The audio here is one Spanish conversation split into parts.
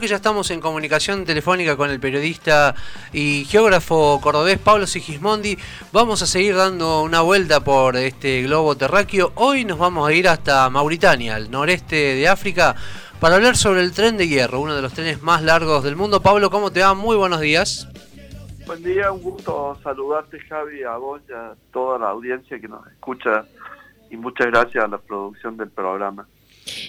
Ya estamos en comunicación telefónica con el periodista y geógrafo cordobés Pablo Sigismondi. Vamos a seguir dando una vuelta por este globo terráqueo. Hoy nos vamos a ir hasta Mauritania, al noreste de África, para hablar sobre el tren de hierro, uno de los trenes más largos del mundo. Pablo, ¿cómo te va? Muy buenos días. Buen día, un gusto saludarte Javi, a vos y a toda la audiencia que nos escucha y muchas gracias a la producción del programa.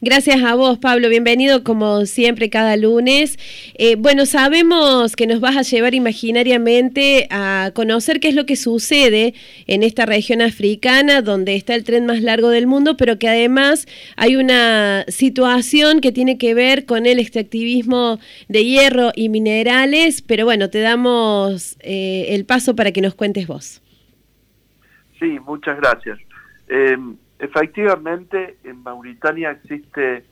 Gracias a vos, Pablo. Bienvenido como siempre cada lunes. Eh, bueno, sabemos que nos vas a llevar imaginariamente a conocer qué es lo que sucede en esta región africana, donde está el tren más largo del mundo, pero que además hay una situación que tiene que ver con el extractivismo de hierro y minerales. Pero bueno, te damos eh, el paso para que nos cuentes vos. Sí, muchas gracias. Eh, Efectivamente, en Mauritania existe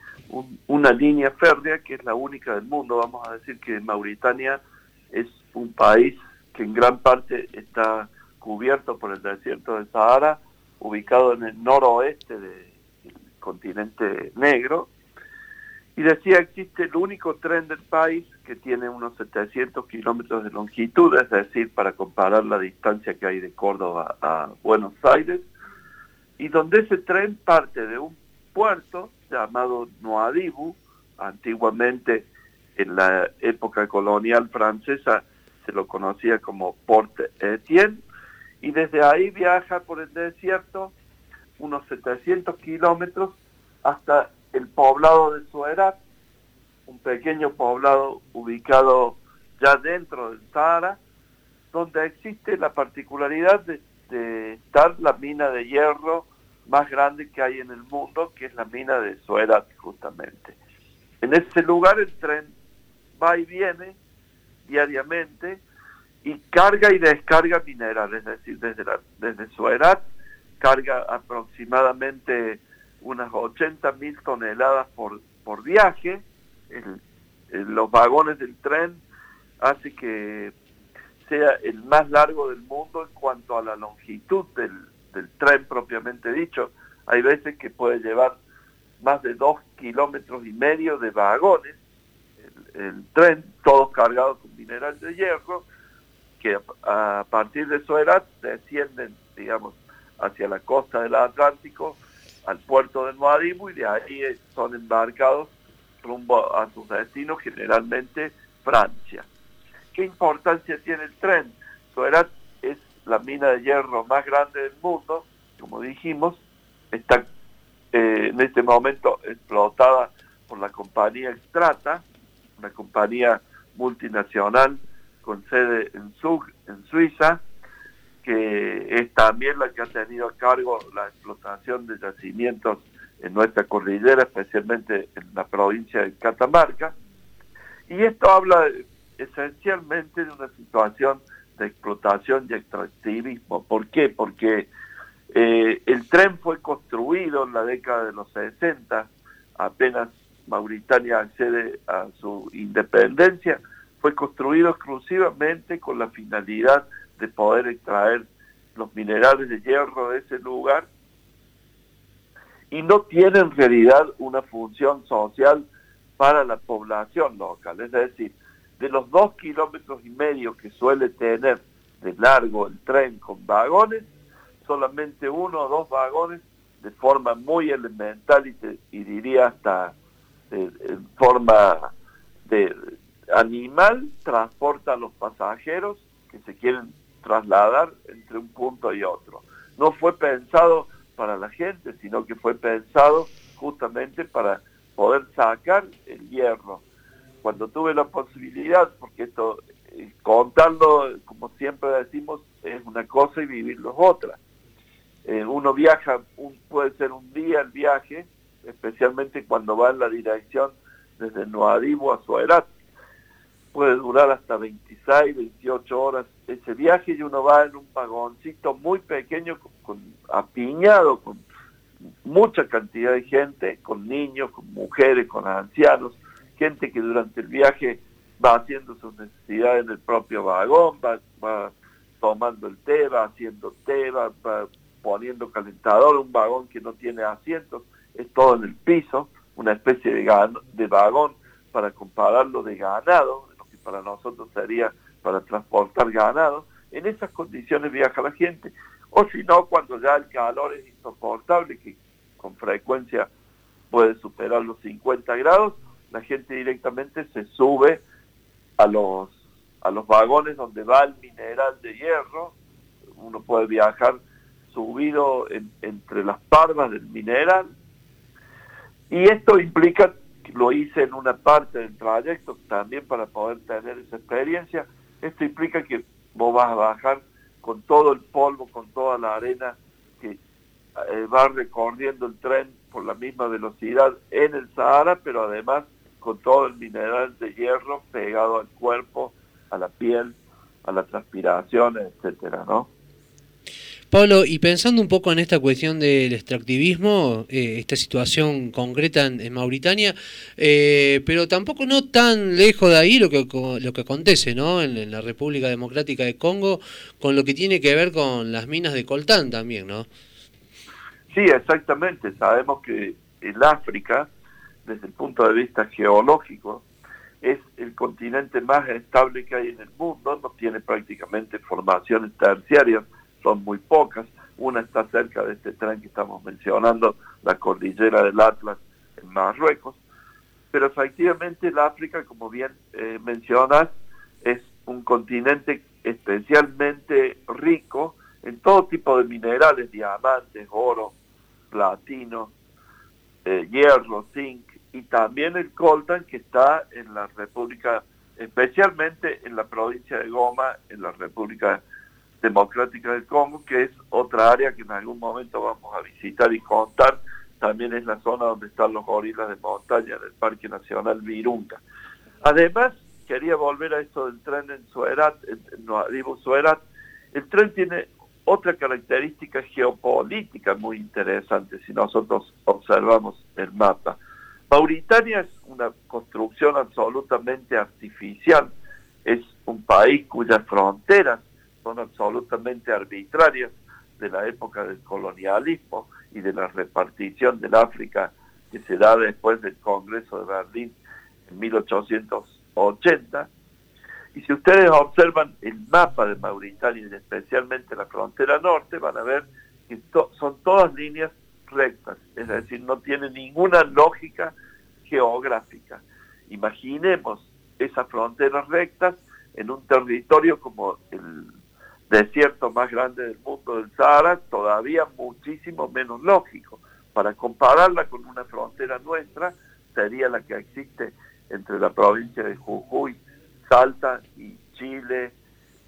una línea férrea que es la única del mundo. Vamos a decir que Mauritania es un país que en gran parte está cubierto por el desierto de Sahara, ubicado en el noroeste del continente negro. Y decía, existe el único tren del país que tiene unos 700 kilómetros de longitud, es decir, para comparar la distancia que hay de Córdoba a Buenos Aires, y donde ese tren parte de un puerto llamado Noadibu, antiguamente en la época colonial francesa se lo conocía como Port Etienne, y desde ahí viaja por el desierto unos 700 kilómetros hasta el poblado de Suerat, un pequeño poblado ubicado ya dentro del Sahara, donde existe la particularidad de, de estar la mina de hierro más grande que hay en el mundo, que es la mina de Soerat, justamente. En ese lugar el tren va y viene diariamente y carga y descarga minerales, es decir, desde, la, desde Soerat carga aproximadamente unas 80 mil toneladas por, por viaje. los vagones del tren hace que sea el más largo del mundo en cuanto a la longitud del, del tren propiamente dicho. Hay veces que puede llevar más de dos kilómetros y medio de vagones, el, tren, todos cargados con mineral de hierro, que a, partir de Soerat descienden, digamos, hacia la costa del Atlántico, al puerto de Moadibu, y de ahí son embarcados rumbo a sus destinos, generalmente Francia. ¿Qué importancia tiene el tren? Soerat la mina de hierro más grande del mundo, como dijimos, está eh, en este momento explotada por la compañía Extrata, una compañía multinacional con sede en Zug, en Suiza, que es también la que ha tenido a cargo la explotación de yacimientos en nuestra cordillera, especialmente en la provincia de Catamarca. Y esto habla esencialmente de una situación de explotación y extractivismo. ¿Por qué? Porque eh, el tren fue construido en la década de los 60, apenas Mauritania accede a su independencia, fue construido exclusivamente con la finalidad de poder extraer los minerales de hierro de ese lugar y no tiene en realidad una función social para la población local. Es decir, de los dos kilómetros y medio que suele tener de largo el tren con vagones, solamente uno o dos vagones de forma muy elemental y, diría hasta en forma de animal transporta a los pasajeros que se quieren trasladar entre un punto y otro. No fue pensado para la gente, sino que fue pensado justamente para poder sacar el hierro cuando tuve la posibilidad, porque esto, eh, contarlo, como siempre decimos, es una cosa y vivirlo es otra. Eh, uno viaja, puede ser un día el viaje, especialmente cuando va en la dirección desde Noadibo a Suerat. Puede durar hasta 26, 28 horas ese viaje y uno va en un vagoncito muy pequeño, apiñado, con mucha cantidad de gente, con niños, con mujeres, con ancianos, gente que durante el viaje va haciendo sus necesidades en el propio vagón, va, tomando el té, va haciendo té, va, poniendo calentador, un vagón que no tiene asientos, es todo en el piso, una especie de, de vagón para compararlo de ganado, lo que para nosotros sería para transportar ganado, en esas condiciones viaja la gente. O si no, cuando ya el calor es insoportable, que con frecuencia puede superar los 50 grados, la gente directamente se sube a los, a los vagones donde va el mineral de hierro, uno puede viajar subido entre las parvas del mineral, y esto implica, lo hice en una parte del trayecto también para poder tener esa experiencia, esto implica que vos vas a bajar con todo el polvo, con toda la arena que eh, va recorriendo el tren por la misma velocidad en el Sahara, pero además con todo el mineral de hierro pegado al cuerpo, a la piel, a la transpiración, etcétera, ¿no? Pablo, y pensando un poco en esta cuestión del extractivismo, eh, esta situación concreta en, Mauritania, eh, pero tampoco no tan lejos de ahí lo que, lo que acontece ¿no? En, la República Democrática de Congo, con lo que tiene que ver con las minas de coltán también, ¿no? Sí, exactamente. Sabemos que el África, desde el punto de vista geológico, es el continente más estable que hay en el mundo, no tiene prácticamente formaciones terciarias son muy pocas. Una está cerca de este tren que estamos mencionando, la cordillera del Atlas en Marruecos. Pero efectivamente el África, como bien eh, mencionas, es un continente especialmente rico en todo tipo de minerales, diamantes, oro, platino, eh, hierro, zinc y también el coltan que está en la República, especialmente en la provincia de Goma, en la República Democrática del Congo, que es otra área que en algún momento vamos a visitar y contar. También es la zona donde están los gorilas de montaña del Parque Nacional Virunga. Además, quería volver a esto del tren en Suerat, en Nuadibu Suerat. El tren tiene otra característica geopolítica muy interesante si nosotros observamos el mapa. Mauritania es una construcción absolutamente artificial, es un país cuyas fronteras son absolutamente arbitrarias de la época del colonialismo y de la repartición del África que se da después del Congreso de Berlín en 1880. Y si ustedes observan el mapa de Mauritania y especialmente la frontera norte, van a ver que son todas líneas rectas, es decir, no tiene ninguna lógica geográfica. Imaginemos esas fronteras rectas en un territorio como el desierto más grande del mundo del Sahara, todavía muchísimo menos lógico. Para compararla con una frontera nuestra, sería la que existe entre la provincia de Jujuy, Salta y Chile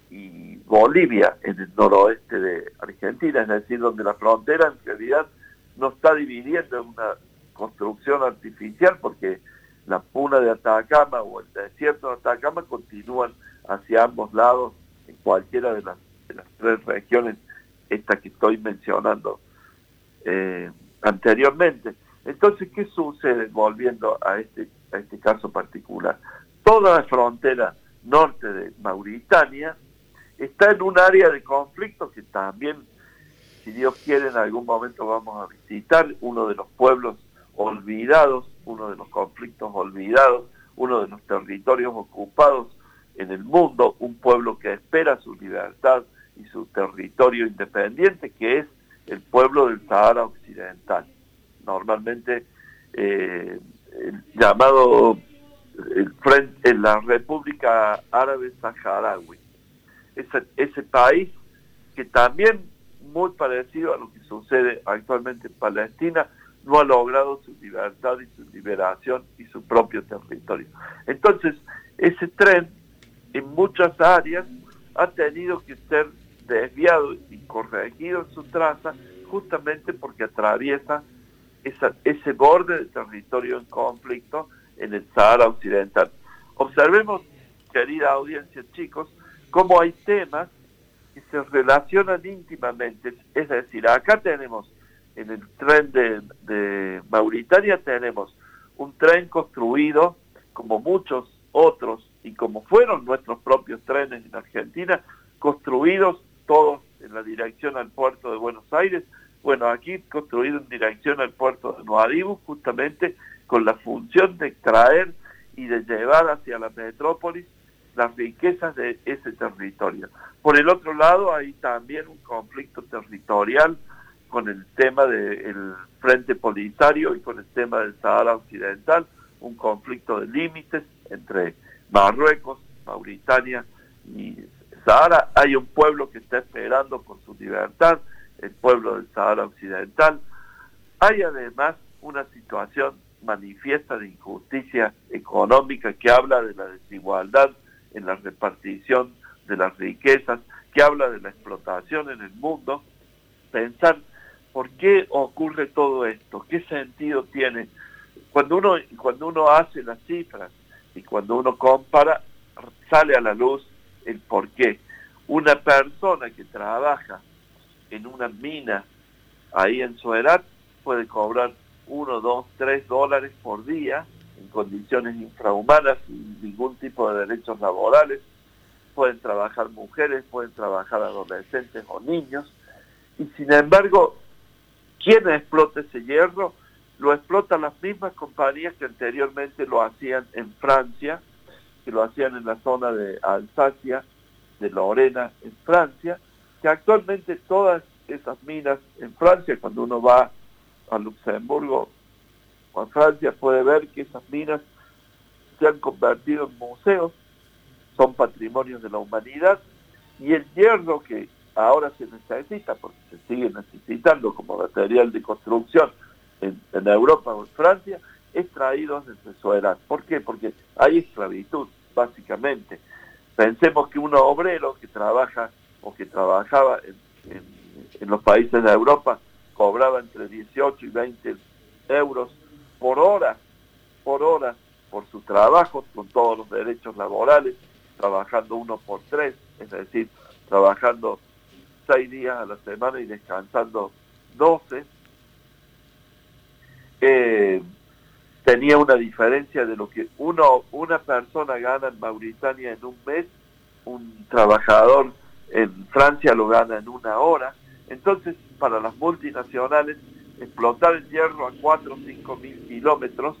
y Bolivia en el noroeste de Argentina, es decir, donde la frontera en realidad no está dividiendo en una construcción artificial porque la puna de Atacama o el desierto de Atacama continúan hacia ambos lados en cualquiera de las tres regiones, esta que estoy mencionando eh, anteriormente. Entonces, ¿qué sucede volviendo a este, a este caso particular? Toda la frontera norte de Mauritania está en un área de conflicto que también, si Dios quiere, en algún momento vamos a visitar uno de los pueblos olvidados, uno de los conflictos olvidados, uno de los territorios ocupados en el mundo, un pueblo que espera su libertad, y su territorio independiente, que es el pueblo del Sahara Occidental. Normalmente eh, llamado el frente, en la República Árabe Saharaui. Ese país que también, muy parecido a lo que sucede actualmente en Palestina, no ha logrado su libertad y su liberación y su propio territorio. Entonces, ese tren en muchas áreas ha tenido que ser desviado y corregido en su traza justamente porque atraviesa ese borde del territorio en conflicto en el Sahara Occidental. Observemos, querida audiencia, chicos, cómo hay temas que se relacionan íntimamente. Es decir, acá tenemos, en el tren de, de Mauritania, tenemos un tren construido, como muchos otros, y como fueron nuestros propios trenes en Argentina, construidos todos en la dirección al puerto de Buenos Aires. Bueno, aquí construido en dirección al puerto de Nuadibu, justamente con la función de extraer y de llevar hacia la metrópolis las riquezas de ese territorio. Por el otro lado, hay también un conflicto territorial con el tema del Frente Polisario y con el tema del Sahara Occidental, un conflicto de límites entre Marruecos, Mauritania y Sahara. Hay un pueblo que está esperando por su libertad, el pueblo del Sahara Occidental. Hay además una situación manifiesta de injusticia económica que habla de la desigualdad en la repartición de las riquezas, que habla de la explotación en el mundo, pensar por qué ocurre todo esto, qué sentido tiene. Cuando uno, cuando uno hace las cifras y cuando uno compara, sale a la luz el por qué. Una persona que trabaja en una mina ahí en Suerat puede cobrar uno, dos, tres dólares por día condiciones infrahumanas, sin ningún tipo de derechos laborales. Pueden trabajar mujeres, pueden trabajar adolescentes o niños. Y sin embargo, ¿quién explota ese hierro? Lo explotan las mismas compañías que anteriormente lo hacían en Francia, que lo hacían en la zona de Alsacia, de Lorena, en Francia, que actualmente todas esas minas en Francia, cuando uno va a Luxemburgo Francia, puede ver que esas minas se han convertido en museos, son patrimonios de la humanidad, y el hierro que ahora se necesita, porque se sigue necesitando como material de construcción en, Europa o en Francia, es traído desde su edad. ¿Por qué? Porque hay esclavitud, básicamente. Pensemos que un obrero que trabaja o que trabajaba en los países de Europa cobraba entre 18 y 20 euros por hora, por hora, por su trabajo, con todos los derechos laborales, trabajando uno por tres, es decir, trabajando seis días a la semana y descansando 12, eh, tenía una diferencia de lo que uno, una persona gana en Mauritania en un mes, un trabajador en Francia lo gana en una hora. Entonces, para las multinacionales, explotar el hierro a 4 o 5 mil kilómetros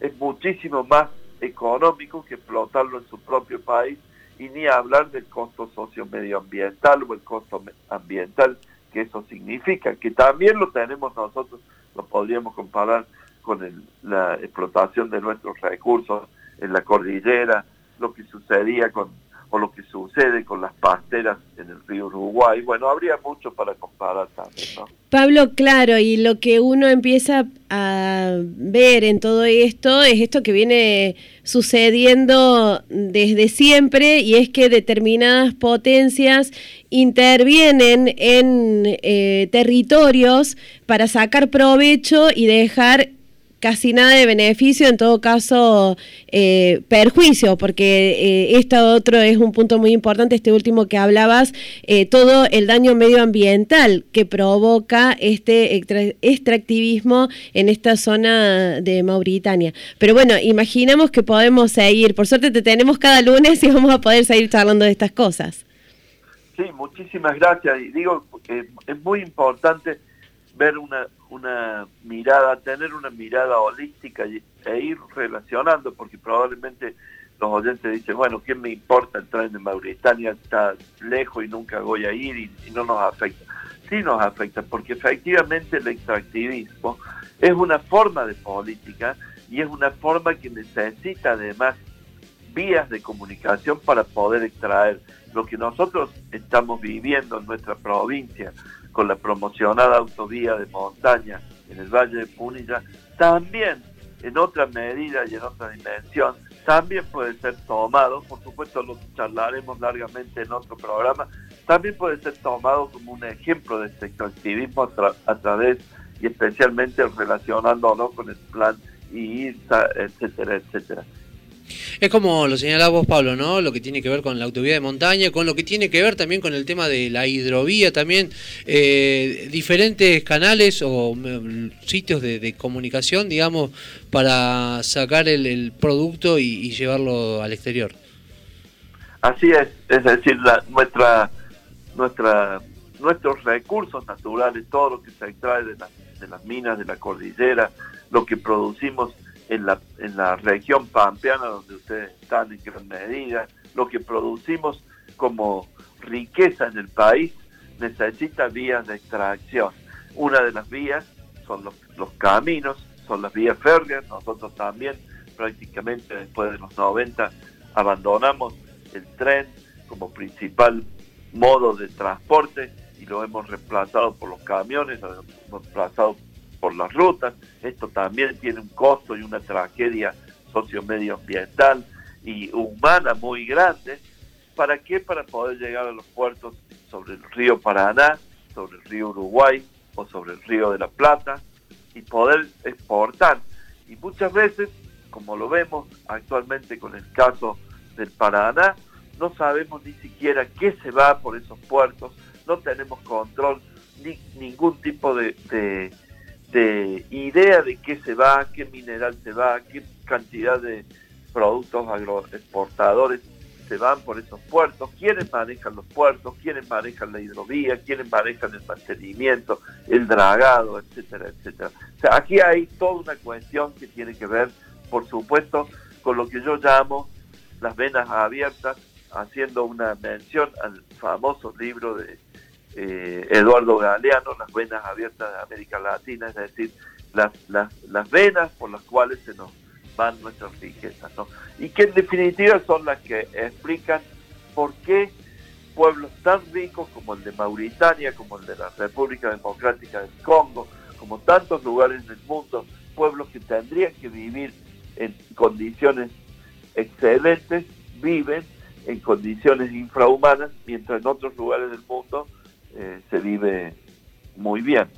es muchísimo más económico que explotarlo en su propio país y ni hablar del costo socio-medioambiental o el costo ambiental que eso significa, que también lo tenemos nosotros, lo podríamos comparar con la explotación de nuestros recursos en la cordillera, lo que sucedía con o lo que sucede con las pasteras en el río Uruguay. Bueno, habría mucho para comparar también, ¿no? Pablo, claro, y lo que uno empieza a ver en todo esto es esto que viene sucediendo desde siempre y es que determinadas potencias intervienen en eh, territorios para sacar provecho y dejar casi nada de beneficio, en todo caso eh, perjuicio, porque eh, este otro es un punto muy importante, este último que hablabas, eh, todo el daño medioambiental que provoca este extractivismo en esta zona de Mauritania. Pero bueno, imaginamos que podemos seguir, por suerte te tenemos cada lunes y vamos a poder seguir charlando de estas cosas. Sí, muchísimas gracias. Y digo, que es muy importante ver una, una mirada, tener una mirada holística e ir relacionando, porque probablemente los oyentes dicen, bueno, ¿qué me importa el tren de Mauritania? Está lejos y nunca voy a ir y, no nos afecta. Sí nos afecta, porque efectivamente el extractivismo es una forma de política y es una forma que necesita además vías de comunicación para poder extraer lo que nosotros estamos viviendo en nuestra provincia con la promocionada autovía de montaña en el Valle de Punilla, también en otra medida y en otra dimensión, también puede ser tomado, por supuesto lo charlaremos largamente en otro programa, también puede ser tomado como un ejemplo de este activismo a, través y especialmente relacionándolo con el plan ISA, etcétera, etcétera. Es como lo señalaba vos, Pablo, ¿no? Lo que tiene que ver con la autovía de montaña, con lo que tiene que ver también con el tema de la hidrovía, también eh, diferentes canales o mm, sitios de, comunicación, digamos, para sacar el, producto y, llevarlo al exterior. Así es, es decir, la, nuestra, nuestra, nuestros recursos naturales, todo lo que se extrae de, de las minas, de la cordillera, lo que producimos en la, en la región pampeana donde ustedes están en gran medida, lo que producimos como riqueza en el país necesita vías de extracción. Una de las vías son los, los caminos, son las vías férreas, nosotros también prácticamente después de los 90 abandonamos el tren como principal modo de transporte y lo hemos reemplazado por los camiones, lo hemos reemplazado por las rutas. Esto también tiene un costo y una tragedia sociomedioambiental y humana muy grande. ¿Para qué? Para poder llegar a los puertos sobre el río Paraná, sobre el río Uruguay o sobre el río de la Plata y poder exportar. Y muchas veces, como lo vemos actualmente con el caso del Paraná, no sabemos ni siquiera qué se va por esos puertos, no tenemos control ni ningún tipo de, de, idea de qué se va, qué mineral se va, qué cantidad de productos agroexportadores se van por esos puertos, quiénes manejan los puertos, quiénes manejan la hidrovía, quiénes manejan el mantenimiento, el dragado, etcétera, etcétera. O sea, aquí hay toda una cuestión que tiene que ver, por supuesto, con lo que yo llamo las venas abiertas, haciendo una mención al famoso libro de eh, Eduardo Galeano, Las venas abiertas de América Latina, es decir, las, las, las venas por las cuales se nos van nuestras riquezas, ¿no? Y que en definitiva son las que explican por qué pueblos tan ricos como el de Mauritania, como el de la República Democrática del Congo, como tantos lugares del mundo, pueblos que tendrían que vivir en condiciones excelentes, viven en condiciones infrahumanas, mientras en otros lugares del mundo eh, se vive muy bien.